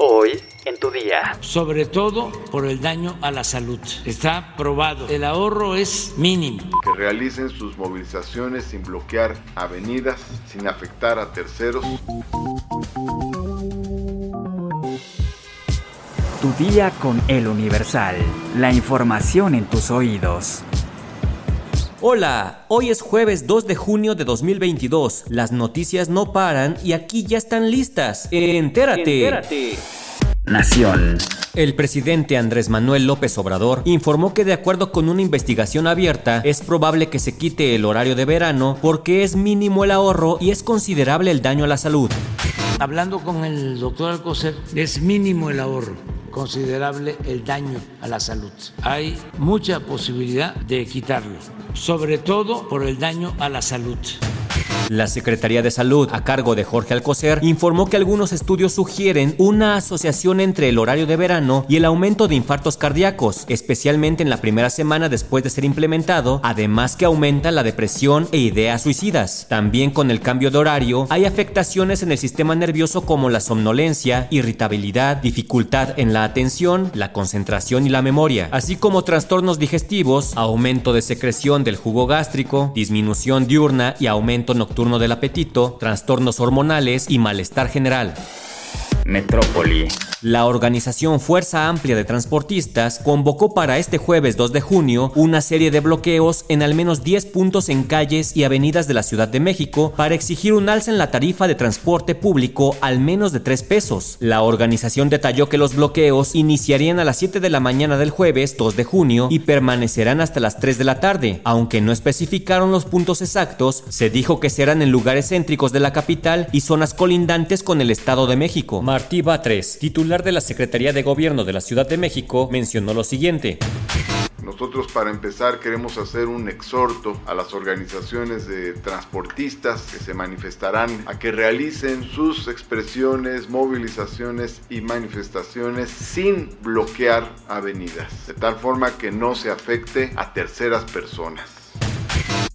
Hoy en tu día. Sobre todo por el daño a la salud. Está probado. El ahorro es mínimo. Que realicen sus movilizaciones sin bloquear avenidas, sin afectar a terceros. Tu día con el Universal. La información en tus oídos. Hola, hoy es jueves 2 de junio de 2022. Las noticias no paran y aquí ya están listas. Entérate. Entérate. Nación. El presidente Andrés Manuel López Obrador informó que de acuerdo con una investigación abierta, es probable que se quite el horario de verano porque es mínimo el ahorro y es considerable el daño a la salud. Hablando con el doctor Alcocer, es mínimo el ahorro considerable el daño a la salud. Hay mucha posibilidad de quitarlo, sobre todo por el daño a la salud. La Secretaría de Salud, a cargo de Jorge Alcocer, informó que algunos estudios sugieren una asociación entre el horario de verano y el aumento de infartos cardíacos, especialmente en la primera semana después de ser implementado, además que aumenta la depresión e ideas suicidas. También con el cambio de horario hay afectaciones en el sistema nervioso como la somnolencia, irritabilidad, dificultad en la atención, la concentración y la memoria, así como trastornos digestivos, aumento de secreción del jugo gástrico, disminución diurna y aumento nocturno turno del apetito, trastornos hormonales y malestar general. Metrópoli. La organización Fuerza Amplia de Transportistas convocó para este jueves 2 de junio una serie de bloqueos en al menos 10 puntos en calles y avenidas de la Ciudad de México para exigir un alza en la tarifa de transporte público al menos de 3 pesos. La organización detalló que los bloqueos iniciarían a las 7 de la mañana del jueves 2 de junio y permanecerán hasta las 3 de la tarde. Aunque no especificaron los puntos exactos, se dijo que serán en lugares céntricos de la capital y zonas colindantes con el Estado de México. Martí Batres, titular de la Secretaría de Gobierno de la Ciudad de México, mencionó lo siguiente. Nosotros para empezar queremos hacer un exhorto a las organizaciones de transportistas que se manifestarán a que realicen sus expresiones, movilizaciones y manifestaciones sin bloquear avenidas, de tal forma que no se afecte a terceras personas.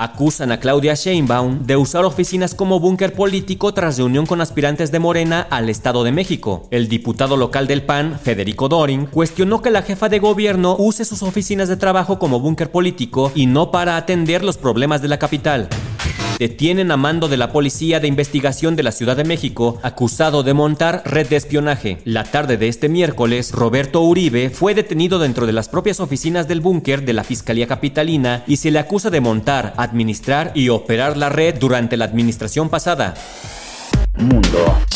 Acusan a Claudia Sheinbaum de usar oficinas como búnker político tras reunión con aspirantes de Morena al Estado de México. El diputado local del PAN, Federico Dorin, cuestionó que la jefa de gobierno use sus oficinas de trabajo como búnker político y no para atender los problemas de la capital detienen a mando de la Policía de Investigación de la Ciudad de México acusado de montar red de espionaje. La tarde de este miércoles, Roberto Uribe fue detenido dentro de las propias oficinas del búnker de la Fiscalía Capitalina y se le acusa de montar, administrar y operar la red durante la administración pasada. Mundo.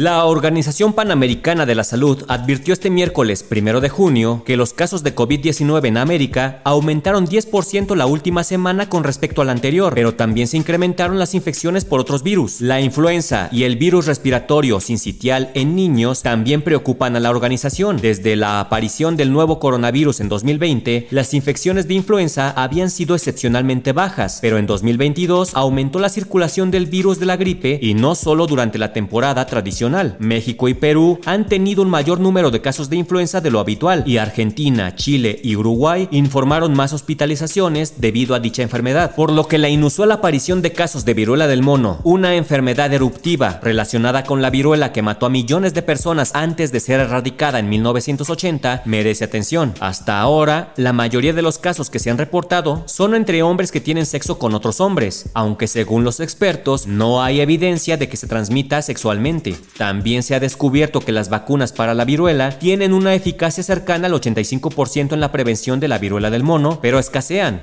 La Organización Panamericana de la Salud advirtió este miércoles primero de junio que los casos de COVID-19 en América aumentaron 10% la última semana con respecto al anterior, pero también se incrementaron las infecciones por otros virus. La influenza y el virus respiratorio sincitial en niños también preocupan a la organización. Desde la aparición del nuevo coronavirus en 2020, las infecciones de influenza habían sido excepcionalmente bajas, pero en 2022 aumentó la circulación del virus de la gripe y no solo durante la temporada tradicional México y Perú han tenido un mayor número de casos de influenza de lo habitual y Argentina, Chile y Uruguay informaron más hospitalizaciones debido a dicha enfermedad, por lo que la inusual aparición de casos de viruela del mono, una enfermedad eruptiva relacionada con la viruela que mató a millones de personas antes de ser erradicada en 1980, merece atención. Hasta ahora, la mayoría de los casos que se han reportado son entre hombres que tienen sexo con otros hombres, aunque según los expertos no hay evidencia de que se transmita sexualmente. También se ha descubierto que las vacunas para la viruela tienen una eficacia cercana al 85% en la prevención de la viruela del mono, pero escasean.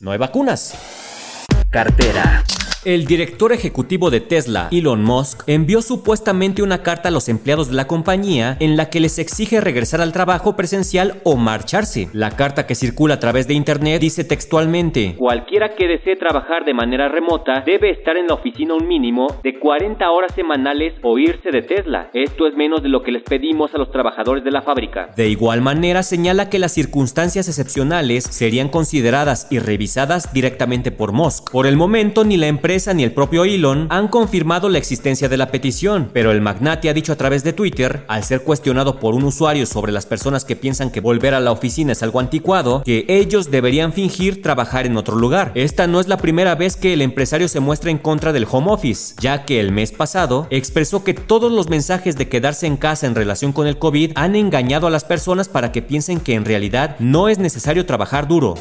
No hay vacunas. Cartera. El director ejecutivo de Tesla, Elon Musk, envió supuestamente una carta a los empleados de la compañía en la que les exige regresar al trabajo presencial o marcharse. La carta que circula a través de internet dice textualmente: Cualquiera que desee trabajar de manera remota debe estar en la oficina un mínimo de 40 horas semanales o irse de Tesla. Esto es menos de lo que les pedimos a los trabajadores de la fábrica. De igual manera, señala que las circunstancias excepcionales serían consideradas y revisadas directamente por Musk. Por el momento, ni la empresa ni el propio Elon han confirmado la existencia de la petición, pero el magnate ha dicho a través de Twitter, al ser cuestionado por un usuario sobre las personas que piensan que volver a la oficina es algo anticuado, que ellos deberían fingir trabajar en otro lugar. Esta no es la primera vez que el empresario se muestra en contra del home office, ya que el mes pasado expresó que todos los mensajes de quedarse en casa en relación con el COVID han engañado a las personas para que piensen que en realidad no es necesario trabajar duro.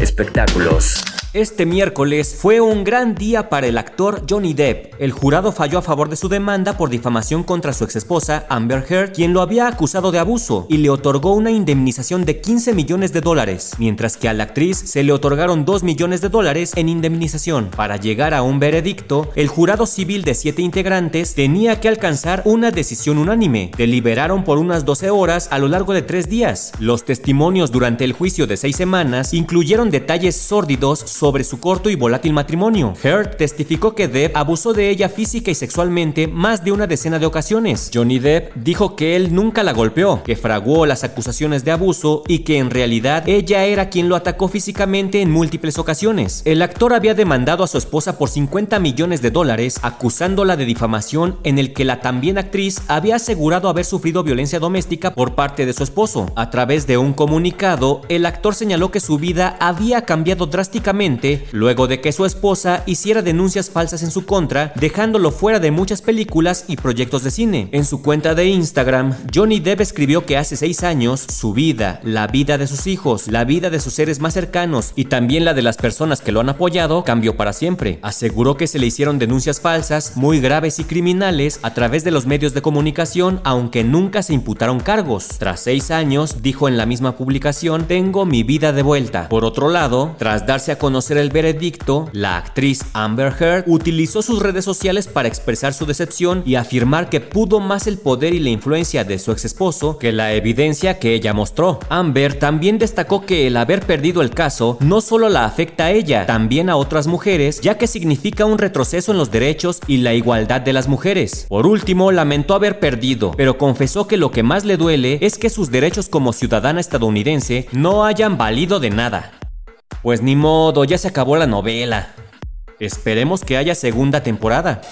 Espectáculos. Este miércoles fue un gran día para el actor Johnny Depp. El jurado falló a favor de su demanda por difamación contra su exesposa Amber Heard, quien lo había acusado de abuso, y le otorgó una indemnización de 15 millones de dólares, mientras que a la actriz se le otorgaron 2 millones de dólares en indemnización. Para llegar a un veredicto, el jurado civil de 7 integrantes tenía que alcanzar una decisión unánime. Deliberaron por unas 12 horas a lo largo de 3 días. Los testimonios durante el juicio de 6 semanas incluyeron detalles sórdidos su corto y volátil matrimonio. Heard testificó que Depp abusó de ella física y sexualmente más de una decena de ocasiones. Johnny Depp dijo que él nunca la golpeó, que fraguó las acusaciones de abuso y que en realidad ella era quien lo atacó físicamente en múltiples ocasiones. El actor había demandado a su esposa por 50 millones de dólares, acusándola de difamación en el que la también actriz había asegurado haber sufrido violencia doméstica por parte de su esposo. A través de un comunicado, el actor señaló que su vida había cambiado drásticamente luego de que su esposa hiciera denuncias falsas en su contra, dejándolo fuera de muchas películas y proyectos de cine. En su cuenta de Instagram, Johnny Depp escribió que hace seis años su vida, la vida de sus hijos, la vida de sus seres más cercanos y también la de las personas que lo han apoyado cambió para siempre. Aseguró que se le hicieron denuncias falsas, muy graves y criminales a través de los medios de comunicación, aunque nunca se imputaron cargos. Tras seis años, dijo en la misma publicación, tengo mi vida de vuelta. Por otro lado, tras darse a conocer el veredicto, la actriz Amber Heard utilizó sus redes sociales para expresar su decepción y afirmar que pudo más el poder y la influencia de su ex esposo que la evidencia que ella mostró. Amber también destacó que el haber perdido el caso no solo la afecta a ella, también a otras mujeres, ya que significa un retroceso en los derechos y la igualdad de las mujeres. Por último, lamentó haber perdido, pero confesó que lo que más le duele es que sus derechos como ciudadana estadounidense no hayan valido de nada. Pues ni modo, ya se acabó la novela. Esperemos que haya segunda temporada.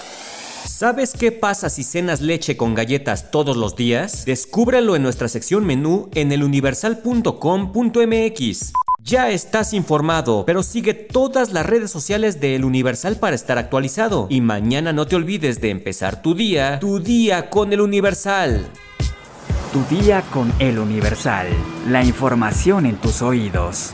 ¿Sabes qué pasa si cenas leche con galletas todos los días? Descúbrelo en nuestra sección menú en eluniversal.com.mx. Ya estás informado, pero sigue todas las redes sociales de El Universal para estar actualizado. Y mañana no te olvides de empezar tu día, tu día con El Universal. Tu día con El Universal. La información en tus oídos.